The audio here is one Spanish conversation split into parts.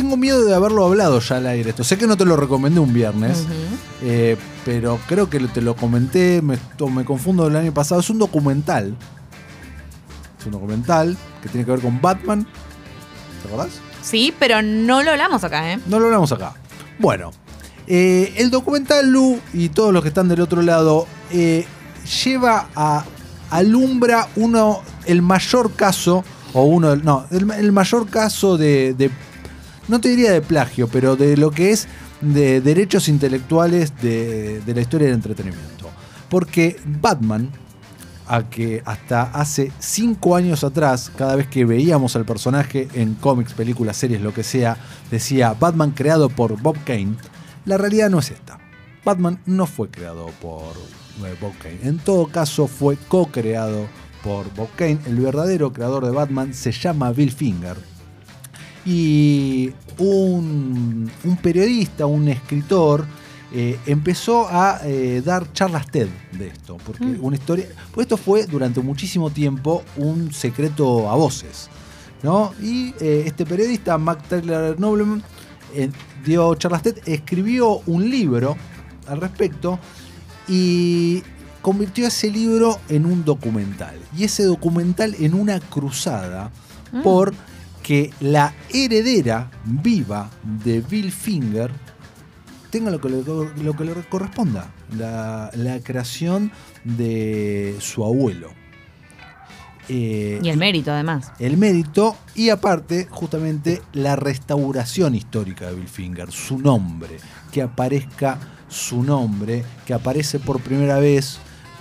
tengo miedo de haberlo hablado ya al aire esto. Sé que no te lo recomendé un viernes, eh, pero creo que te lo comenté, me, confundo del año pasado. Es un documental. Es un documental que tiene que ver con Batman. ¿Te acordás? Sí, pero no lo hablamos acá, ¿eh? No lo hablamos acá. Bueno, eh, el documental Lu y todos los que están del otro lado eh, lleva a alumbra uno el mayor caso o uno no el, el mayor caso de, de- no te diría de plagio pero de lo que es de derechos intelectuales de, la historia del entretenimiento porque Batman a que hasta hace cinco años atrás, cada vez que veíamos al personaje en cómics, películas, series, lo que sea, decía Batman creado por Bob Kane, la realidad no es esta. Batman no fue creado por eh, Bob Kane. En todo caso, fue co-creado por Bob Kane. El verdadero creador de Batman se llama Bill Finger. Y un, un periodista, un escritor, eh, empezó a eh, dar charlas TED de esto. Porque Mm. una historia. Pues esto fue durante muchísimo tiempo un secreto a voces. ¿no? Y eh, este periodista, Mac Taylor Nobleman, dio charlas TED, escribió un libro al respecto y convirtió ese libro en un documental. Y ese documental en una cruzada Mm. por que la heredera viva de Bill Finger tenga lo que le, lo que le corresponda, la, la creación de su abuelo. Eh, Y el mérito, además. el mérito y aparte justamente la restauración histórica de Bill Finger, su nombre, que aparezca su nombre, que aparece por primera vez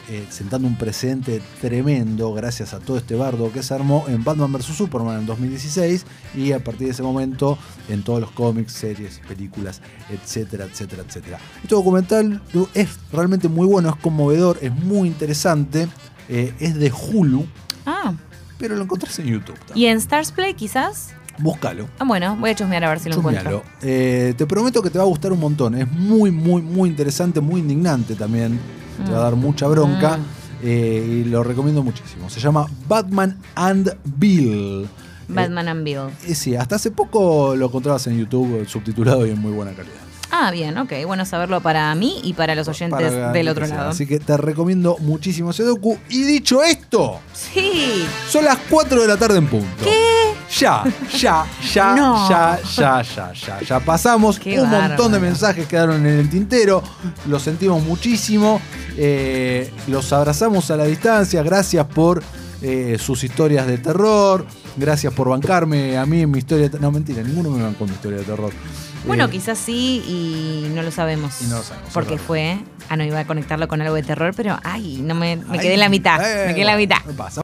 eh, sentando un precedente tremendo gracias a todo este bardo que se armó en Batman vs. Superman en 2016 y a partir de ese momento en todos los cómics, series, películas, etcétera, etcétera, etcétera. Este documental es realmente muy bueno, es conmovedor, es muy interesante, eh, es de Hulu, Ah, pero lo encontrás en YouTube. también. ¿y en Stars Play quizás? Búscalo. Ah, bueno, voy a chusmear a ver si lo encuentro. Eh, te prometo que te va a gustar un montón. Es muy, muy, muy interesante, muy indignante también. Te va a dar mucha bronca. Mm. eh, y lo recomiendo muchísimo. Se llama Batman and Bill. Batman and Bill. Eh, sí, hasta hace poco lo encontrabas en YouTube eh, subtitulado y en muy buena calidad. Ah, bien, ok. Bueno saberlo para mí y para los oyentes Para del otro lado. Así que te recomiendo muchísimo ese docu. Y dicho esto, Sí. son las 4 de la tarde en punto. ¿Qué? Ya, ya, ya, No. ya, ya, ya, ya. Ya pasamos. Qué un montón de mensajes quedaron en el tintero. Los sentimos muchísimo. Eh, los abrazamos a la distancia. Gracias por eh, sus historias de terror. Gracias por bancarme a mí en mi historia. de- No, mentira, ninguno me bancó en mi historia de terror. Bueno, Eh, quizás sí y no lo sabemos. Y no lo sabemos, Porque fue. Ah, no, iba a conectarlo con algo de terror, pero ay, no me, me ay, quedé en la mitad. me quedé en la mitad. me pasa.